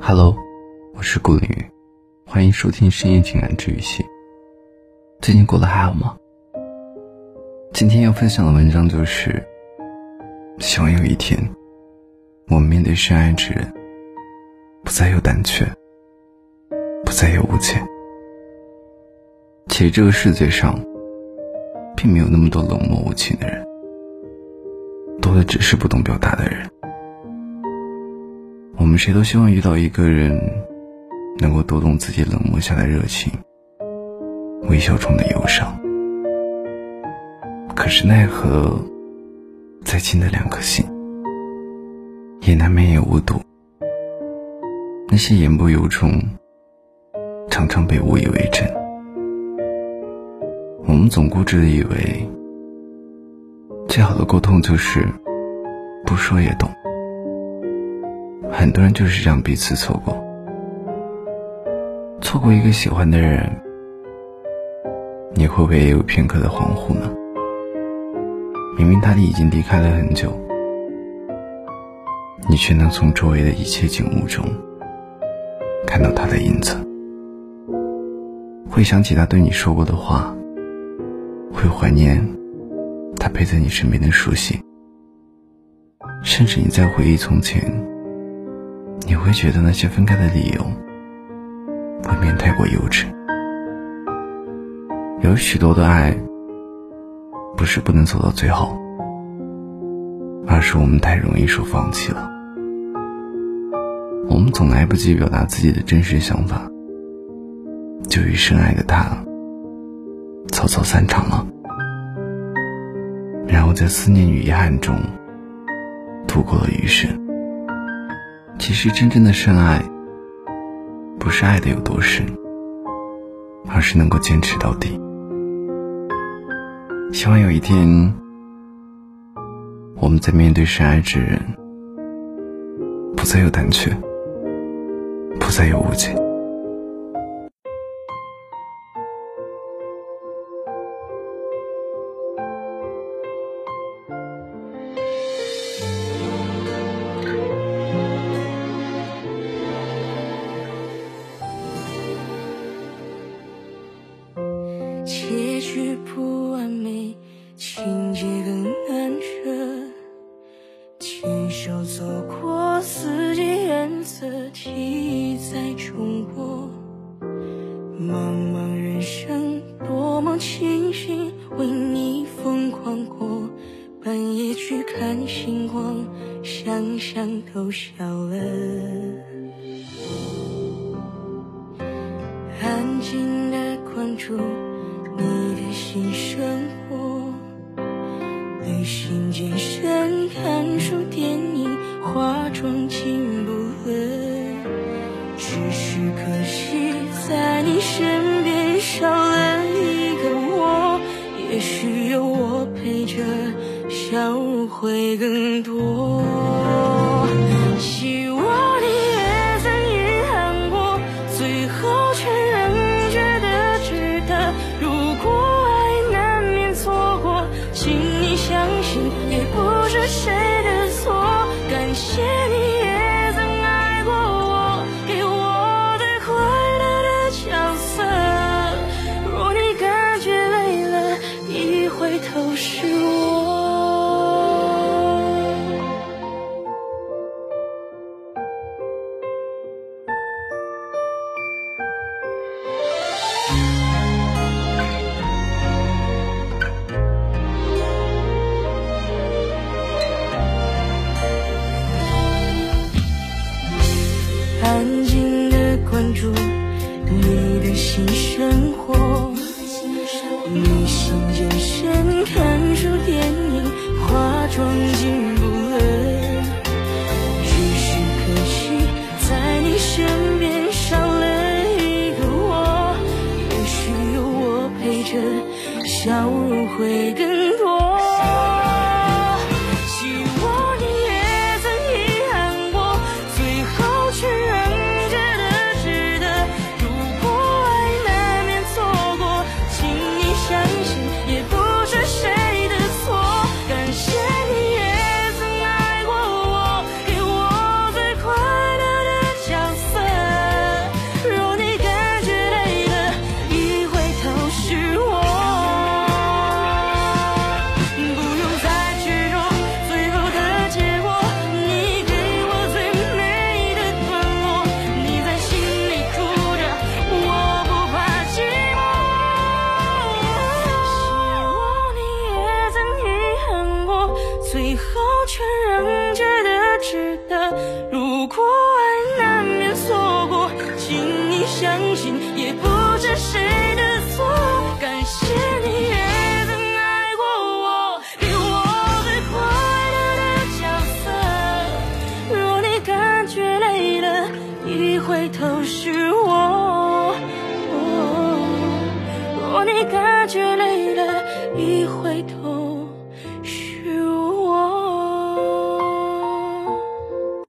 Hello，我是顾凌云，欢迎收听深夜情感治愈系。最近过得还好吗？今天要分享的文章就是：希望有一天，我们面对深爱之人，不再有胆怯，不再有误解。其实这个世界上，并没有那么多冷漠无情的人，多的只是不懂表达的人。我们谁都希望遇到一个人，能够读懂自己冷漠下的热情，微笑中的忧伤。可是奈何，再近的两颗心，也难免有误读。那些言不由衷，常常被误以为真。我们总固执的以为，最好的沟通就是不说也懂。很多人就是这样彼此错过，错过一个喜欢的人，你会不会也有片刻的恍惚呢？明明他已经离开了很久，你却能从周围的一切景物中看到他的影子，会想起他对你说过的话，会怀念他陪在你身边的熟悉，甚至你在回忆从前。你会觉得那些分开的理由未免太过幼稚。有许多的爱，不是不能走到最后，而是我们太容易说放弃了。我们总来不及表达自己的真实想法，就与深爱的他草草散场了，然后在思念与遗憾中度过了余生。其实，真正的深爱，不是爱的有多深，而是能够坚持到底。希望有一天，我们在面对深爱之人，不再有胆怯，不再有误解。茫茫人生，多么庆幸为你疯狂过。半夜去看星光，想想都笑了。安静的关注。你的新生活，旅行、健身、看书、电影、化妆进需要我陪着笑会更多希望你也曾遗憾过最后却仍觉得值得。如果爱难免错过请你相信也不是谁你的新生活，你新健身、看书、电影、化妆进步了，只是可惜在你身边少了一个我。也许有我陪着，笑容会更相信也不